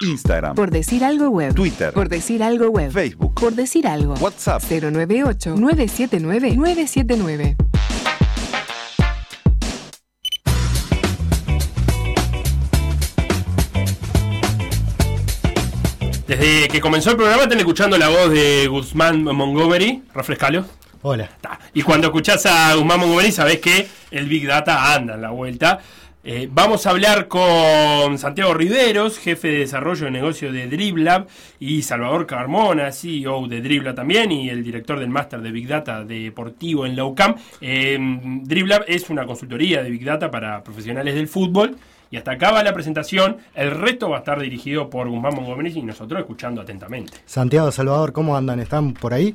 Instagram. Por decir algo web. Twitter. Por decir algo web. Facebook. Por decir algo. WhatsApp. 098-979-979. Desde que comenzó el programa están escuchando la voz de Guzmán Montgomery. Refrescalo. Hola. Y cuando escuchás a Guzmán Montgomery sabés que el Big Data anda en la vuelta. Eh, vamos a hablar con Santiago Riveros, jefe de desarrollo de negocio de DribLab, y Salvador Carmona, CEO de DribLab también, y el director del máster de Big Data deportivo en la UCAM. Eh, DribLab es una consultoría de Big Data para profesionales del fútbol. Y hasta acá va la presentación. El resto va a estar dirigido por Guzmán Montgomery y nosotros escuchando atentamente. Santiago, Salvador, ¿cómo andan? ¿Están por ahí?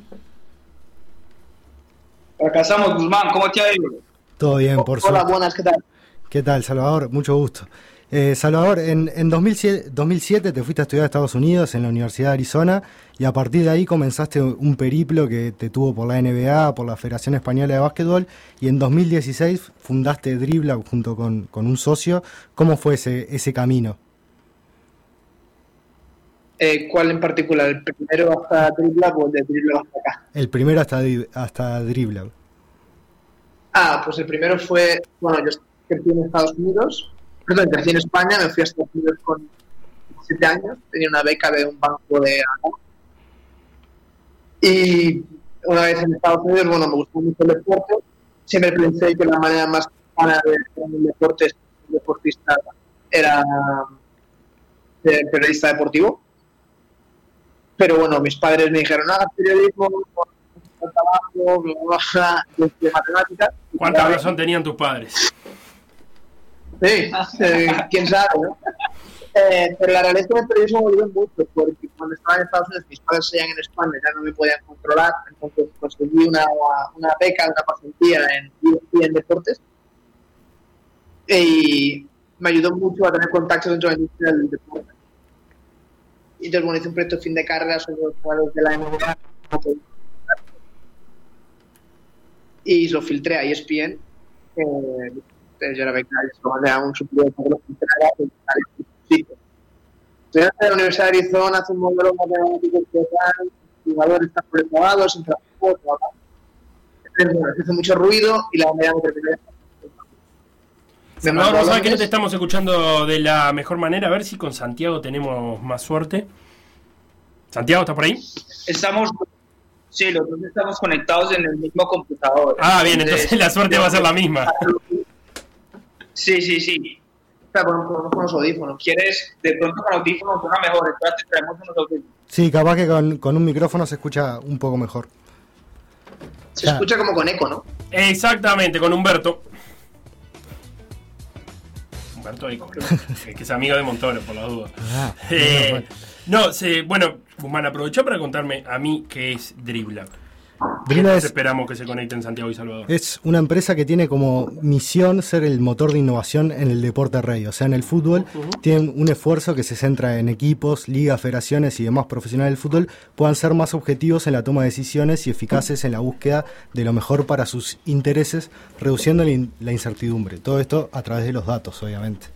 Fracasamos, Guzmán, ¿cómo te ha ido? Todo bien, por Hola, suerte. buenas, ¿qué tal? ¿Qué tal, Salvador? Mucho gusto. Eh, Salvador, en, en 2007, 2007 te fuiste a estudiar a Estados Unidos en la Universidad de Arizona y a partir de ahí comenzaste un periplo que te tuvo por la NBA, por la Federación Española de Básquetbol y en 2016 fundaste Dribbla junto con, con un socio. ¿Cómo fue ese, ese camino? Eh, ¿Cuál en particular? ¿El primero hasta Dribla o de Dribla hasta acá? El primero hasta, hasta Dribbla. Ah, pues el primero fue, bueno, yo crecí en Estados Unidos, perdón, crecí en España, me fui a Estados Unidos con 17 años, tenía una beca de un banco de. Y una vez en Estados Unidos, bueno, me gustó mucho el deporte, siempre pensé que la manera más sana de ser un deporte, deportista, era ser periodista deportivo. Pero bueno, mis padres me dijeron, ah, periodismo, trabajo, bla, bla, de matemáticas. ¿Cuánta razón tenían tus padres? Sí, quién sabe, ¿no? Eh, pero la realidad es que el periodismo me mucho, porque cuando estaba en Estados Unidos, mis padres seguían en España, ya no me podían controlar, entonces conseguí una, una beca, una pasantía en ESPN Deportes, y me ayudó mucho a tener contactos dentro de la industria del deporte. Y entonces, bueno, hice un proyecto de fin de carrera sobre los jugadores de la NBA, y lo filtré a ESPN, eh, entonces yo era becario, se lo mandé a un que lo de la Universidad de Arizona, hace un modelo matemático que tal, jugadores están preparados, sin trabajo, hizo mucho ruido y la NBA me terminó. Me Salvador, a sabés que no te estamos escuchando de la mejor manera. A ver si con Santiago tenemos más suerte. ¿Santiago está por ahí? Estamos, sí, los dos estamos conectados en el mismo computador. Ah, bien, entonces la suerte va a ser la misma. Sí, sí, sí. Espera, pon- pon- pon los audífonos. ¿Quieres de pronto con audífonos suena mejor? Entonces te traemos unos audífonos. Sí, capaz que con, con un micrófono se escucha un poco mejor. Se escucha como con eco, ¿no? Exactamente, con Humberto. Humberto Eco, ¿no? que es amigo de Montoro, por la duda. Ah, Eh, no, se- bueno, Guzmán, aprovechó para contarme a mí qué es Driblab. Dribbla es, Esperamos que se conecten Santiago y Salvador. es una empresa que tiene como misión ser el motor de innovación en el deporte rey. O sea, en el fútbol tienen un esfuerzo que se centra en equipos, ligas, federaciones y demás profesionales del fútbol puedan ser más objetivos en la toma de decisiones y eficaces en la búsqueda de lo mejor para sus intereses, reduciendo la in- la incertidumbre. Todo esto a través de los datos, obviamente.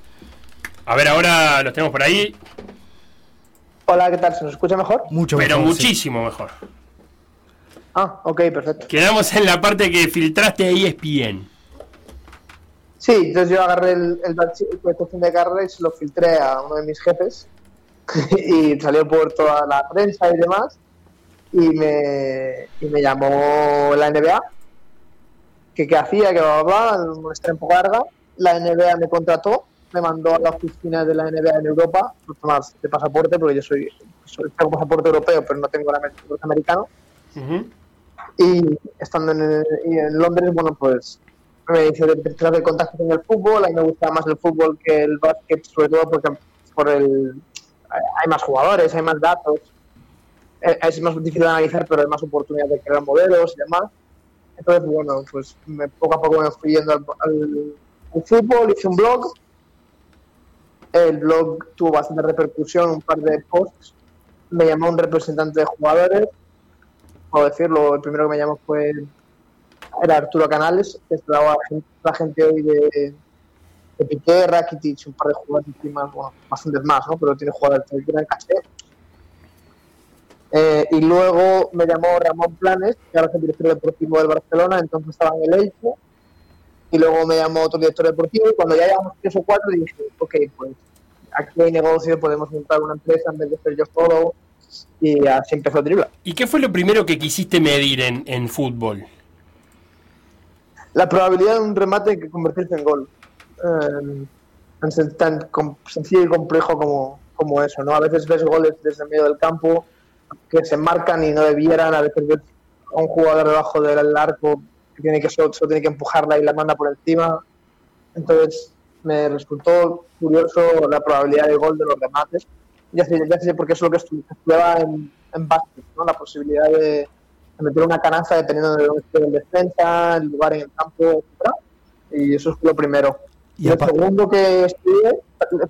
A ver, ahora los tenemos por ahí, Hola, ¿qué tal? ¿Se nos escucha mejor? Mucho pero mejor, sí. muchísimo mejor. Ah, ok, perfecto. Quedamos en la parte que filtraste E a ESPN. Sí, entonces yo agarré el, el, de fin de carrera y se lo filtré a uno de mis jefes y salió por toda la prensa y demás y me, y me llamó la NBA que qué hacía, que bla, bla, bla, una un poco larga. La NBA me contrató, me mandó a la oficina de la NBA en Europa, temas de pasaporte, porque yo soy, soy tengo pasaporte europeo, pero no tengo el pasaporte americano. Ujú. Y estando en, Londres, bueno, pues me hice de, de, contactos en el fútbol. A mí me gusta más el fútbol que el básquet, sobre todo porque por el, hay más jugadores, hay más datos. Eh, Es más difícil de analizar, pero hay más oportunidad de crear modelos y demás. Entonces, bueno, pues me, poco a poco me fui yendo al, al, al fútbol, hice un blog. El blog tuvo bastante repercusión, un par de posts. Me llamó un representante de jugadores puedo decirlo, el primero que me llamó fue era Arturo Canales, que es la, gente hoy de, que Piqué, Rakitic, un par de jugadores encima, bueno, bastantes más, ¿no? Pero tiene jugadores de gran caché. Eh, y luego me llamó Ramón Planes, que ahora es el director deportivo del Barcelona, entonces estaba en el Elche. Y luego me llamó otro director deportivo y cuando ya llevamos tres o cuatro dije, ok, pues aquí hay negocio, podemos montar una empresa en vez de ser yo solo. Y así empezó a driblar. ¿Y qué fue lo primero que quisiste medir en, en fútbol? La probabilidad de un remate que convertirse en gol. Eh, tan, sencillo y complejo como, como eso, ¿no? A veces ves goles desde el medio del campo que se marcan y no debieran, a veces ves a un jugador debajo del arco que tiene que solo, solo tiene que empujarla y la manda por encima. Entonces me resultó curioso la probabilidad de gol de los remates. Ya sé, ya sé porque eso es lo que estu- estudiaba en, en básquet, ¿no? La posibilidad de, meter una canasta dependiendo de dónde esté el defensa, el lugar en el campo, etcétera. Y eso fue lo primero. Y Y el segundo que estudié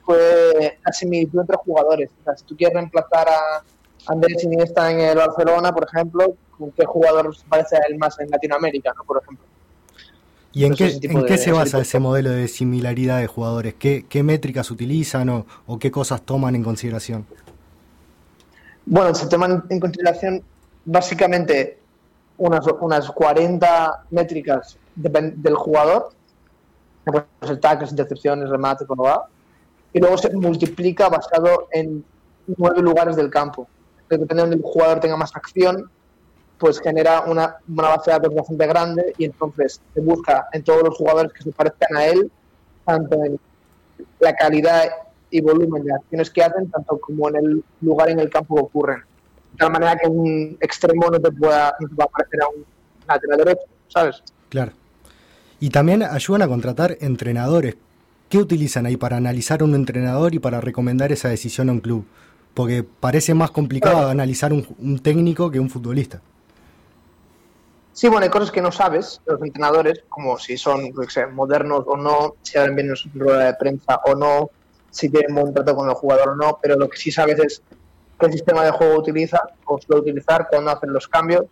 fue la similitud entre jugadores. O sea, si tú quieres reemplazar a Andrés Iniesta en el Barcelona, por ejemplo, ¿con qué jugador se parece a él más en Latinoamérica, ¿no? por ejemplo? ¿Y en qué, en de- qué se ese basa de ese modelo de similaridad de jugadores? ¿Qué, qué métricas utilizan o, o qué cosas toman en consideración? Bueno, se toman en consideración básicamente unas, unas 40 métricas depen- del jugador, pues el tackles, intercepciones, remates, bla, bla, y luego se multiplica basado en nueve lugares del campo. Entonces, Depende de donde el jugador tenga más acción, pues genera una, una base de datos bastante grande y entonces se busca en todos los jugadores que se parezcan a él, tanto en la calidad y volumen de acciones que hacen, tanto como en el lugar en el campo que ocurren. De tal manera que un extremo no te pueda, no te parecer a un lateral derecho, ¿sabes? Claro. Y también ayudan a contratar entrenadores. ¿Qué utilizan ahí para analizar a un entrenador y para recomendar esa decisión a un club? Porque parece más complicado Claro. analizar un, un técnico que un futbolista. Sí, bueno, hay cosas que no sabes, los entrenadores, como si son sé, modernos o no, si abren bien en su rueda de prensa o no, si tienen buen trato con el jugador o no, pero lo que sí sabes es qué sistema de juego utiliza o suele utilizar, cuándo hacen los cambios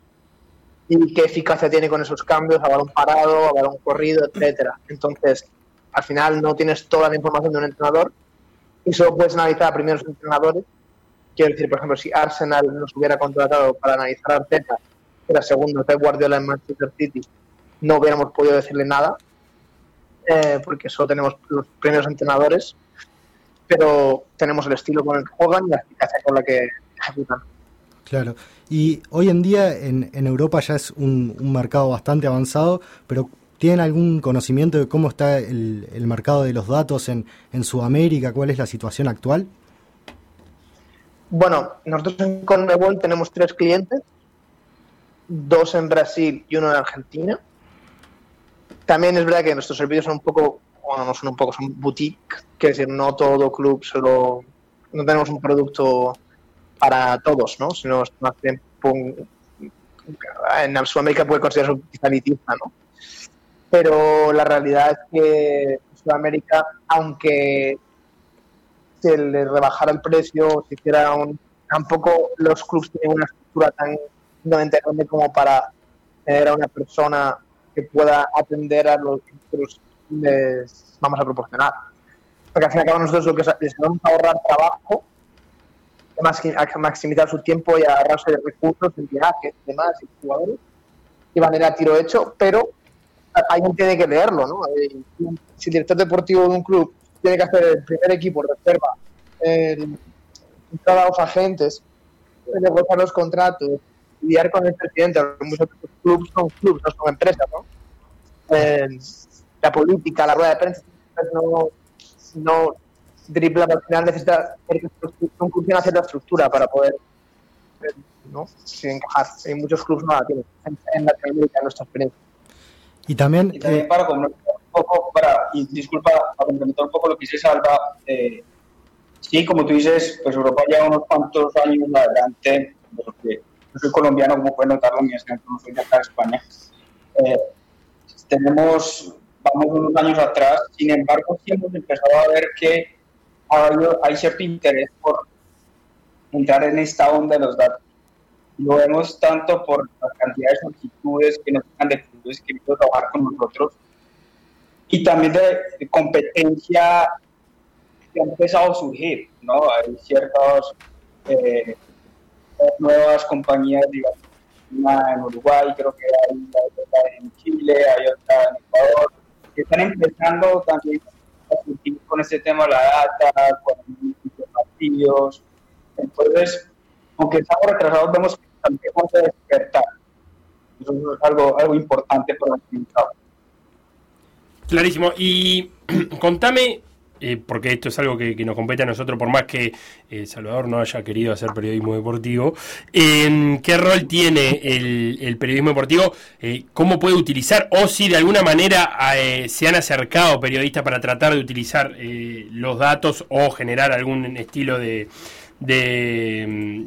y qué eficacia tiene con esos cambios, a balón parado, a balón corrido, etcétera. Entonces, al final no tienes toda la información de un entrenador y solo puedes analizar a primeros entrenadores. Quiero decir, por ejemplo, si Arsenal nos hubiera contratado para analizar a Arteta, era segundo Pep Guardiola en Manchester City, no hubiéramos podido decirle nada, eh, porque solo tenemos los primeros entrenadores, pero tenemos el estilo con el que juegan y la eficacia con la que ejecutan. Claro. Y hoy en día en, en Europa ya es un, un mercado bastante avanzado, pero ¿tienen algún conocimiento de cómo está el, el mercado de los datos en, en Sudamérica? ¿Cuál es la situación actual? Bueno, nosotros en Conmebol tenemos tres clientes, dos en Brasil y uno en Argentina. También es verdad que nuestros servicios son un poco, bueno, no son un poco, son boutique, que es decir, no todo club solo, no tenemos un producto para todos, ¿no? Sino más en Sudamérica puede considerarse quizá elitista, ¿no? Pero la realidad es que Sudamérica, aunque se le rebajara el precio, se hiciera un... Tampoco los clubes tienen una estructura tan fundamental grande como para tener a una persona que pueda atender a los que nosotros les vamos a proporcionar. Porque al fin y al cabo nosotros lo que les vamos a ahorrar trabajo, a maximizar su tiempo y ahorrarse de recursos en viajes demás, y jugadores, y van a ir a tiro hecho, pero alguien tiene que leerlo, ¿no? Eh, Si el director deportivo de un club tiene que hacer el primer equipo, reserva, el, entrar a los agentes, negociar los contratos, lidiar con el presidente, porque muchos clubes son clubes, no son empresas, ¿no? Eh, la política, la rueda de prensa, no, no dribla, al final necesita un club tiene una cierta estructura para poder eh, ¿no? Sí, encajar. Y muchos clubes no la tienen. En, en Latinoamérica, en nuestra experiencia. Y también, Y también eh, para complementar un poco, para, y disculpa, para complementar un poco lo que dice Salva, eh, sí, como tú dices, pues Europa lleva unos cuantos años adelante, de lo que soy colombiano, como pueden notarlo, mi acento no soy de acá de España. Eh, tenemos, vamos unos años atrás, sin embargo, sí hemos empezado a ver que ha habido- hay cierto interés por entrar en esta onda de los datos. Lo vemos tanto por la cantidad de solicitudes que nos llegan de clubes que quieren trabajar con nosotros y también de, de competencia que ha empezado a surgir, ¿no? Hay ciertas eh, nuevas compañías, digamos, una en Uruguay, creo que hay otra en Chile, hay otra en Ecuador, que están empezando también a surgir con este tema de la data, con los partidos. Entonces, aunque estamos retrasados, vemos que también vamos a despertar. Eso es algo, algo importante para el mercado. Clarísimo. Y contame, eh, porque esto es algo que, nos compete a nosotros, por más que eh, Salvador no haya querido hacer periodismo deportivo, eh, ¿qué rol tiene el, periodismo deportivo? Eh, ¿Cómo puede utilizar? O si de alguna manera eh, se han acercado periodistas para tratar de utilizar los datos o generar algún estilo de, mm,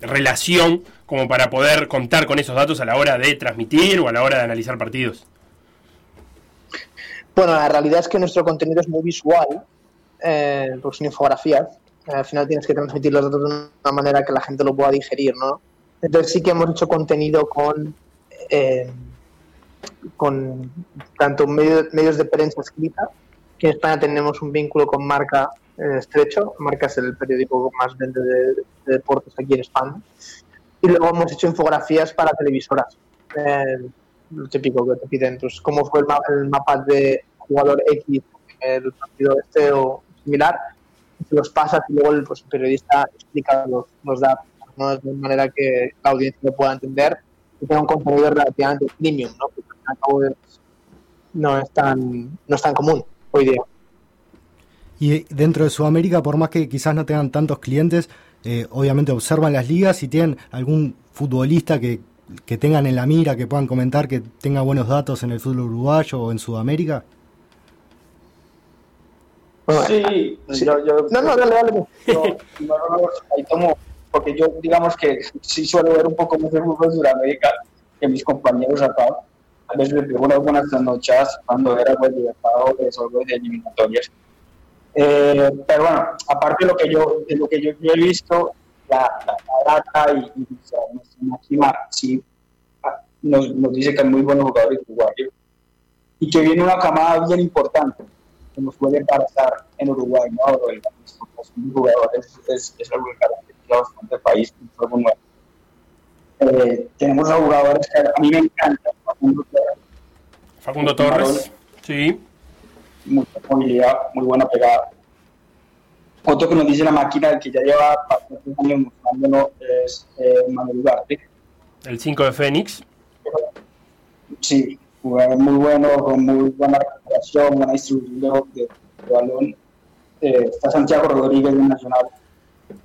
relación como para poder contar con esos datos a la hora de transmitir o a la hora de analizar partidos. Bueno, la realidad es que nuestro contenido es muy visual, eh, porque son infografías. Al final tienes que transmitir los datos de una manera que la gente lo pueda digerir, ¿no? Entonces sí que hemos hecho contenido con, eh, con tanto medio- medios de prensa escrita, que en España tenemos un vínculo con Marca eh, estrecho. Marca es el periódico más vende de, de deportes aquí en España. Y luego hemos hecho infografías para televisoras. Eh, lo típico que te piden, pues cómo fue el, ma- el mapa de jugador X el partido este o similar, los pasas y luego el, pues, el periodista explica los, los datos, ¿no? de manera que la audiencia lo pueda entender y tenga un contenido relativamente premium, ¿no? que al cabo no es tan, no es tan común hoy día. Y dentro de Sudamérica, por más que quizás no tengan tantos clientes, eh, obviamente observan las ligas y tienen algún futbolista que, que tengan en la mira, que puedan comentar, que tenga buenos datos en el fútbol uruguayo o en Sudamérica. Bueno, Sí, sí. yo, yo- No, no, dale, dale. yo, no, no, no, ahí tomo, porque yo digamos que sí suelo ver un poco más de fútbol Sudamérica que mis compañeros acá. A veces me pego unas buenas trasnochadas cuando era pues Libertadores o algo de eliminatorias. Eh, pero bueno, aparte de lo que yo, de lo que yo he visto, la, la, data y, y o sea, nuestra máxima sí ah, nos, nos dice que hay muy buenos jugadores uruguayos y que viene una camada bien importante que nos puede pasar en Uruguay, ¿no? De jugadores es, es algo que caracteriza bastante al país, es algo nuevo. Eh, tenemos a jugadores que a mí me encantan, Facundo Torres, Facundo Torres. Sí. mucha movilidad, muy buena pegada. Otro que nos dice la máquina que ya lleva años mostrándolo es eh, Manuel Ugarte. El 5 de Fénix. Sí, jugador muy bueno, con muy buena recuperación, buena distribución de, de- de balón. Eh, está Santiago Rodríguez del Nacional,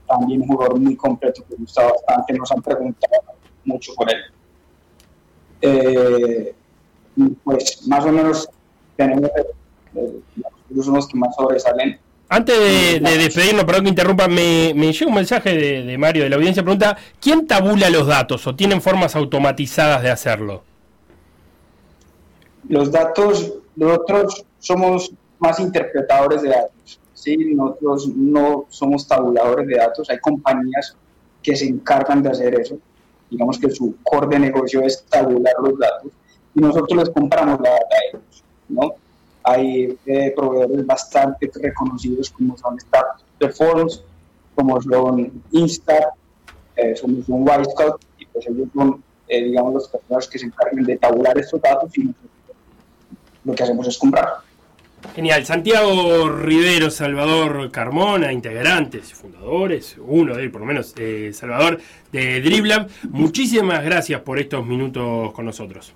también un jugador muy completo que gusta bastante, nos han preguntado mucho por él. Eh, pues más o menos tenemos, eh, los que más sobresalen. Antes de, de despedirnos, perdón que interrumpa, me, llega un mensaje de, de Mario de la audiencia. Pregunta: ¿Quién tabula los datos o tienen formas automatizadas de hacerlo? Los datos, nosotros somos más interpretadores de datos, ¿sí? Nosotros no somos tabuladores de datos, hay compañías que se encargan de hacer eso. Digamos que su core de negocio es tabular los datos y nosotros les compramos la data a ellos, ¿no? Hay eh, proveedores bastante reconocidos como son de Forums, como son Insta, eh, somos un Wisecout y pues ellos son, eh, digamos, los personas que se encargan de tabular estos datos y nosotros lo que hacemos es comprar. Genial. Santiago Rivero, Salvador Carmona, integrantes, fundadores, uno de él por lo menos, eh, Salvador de Driblab. Muchísimas gracias por estos minutos con nosotros.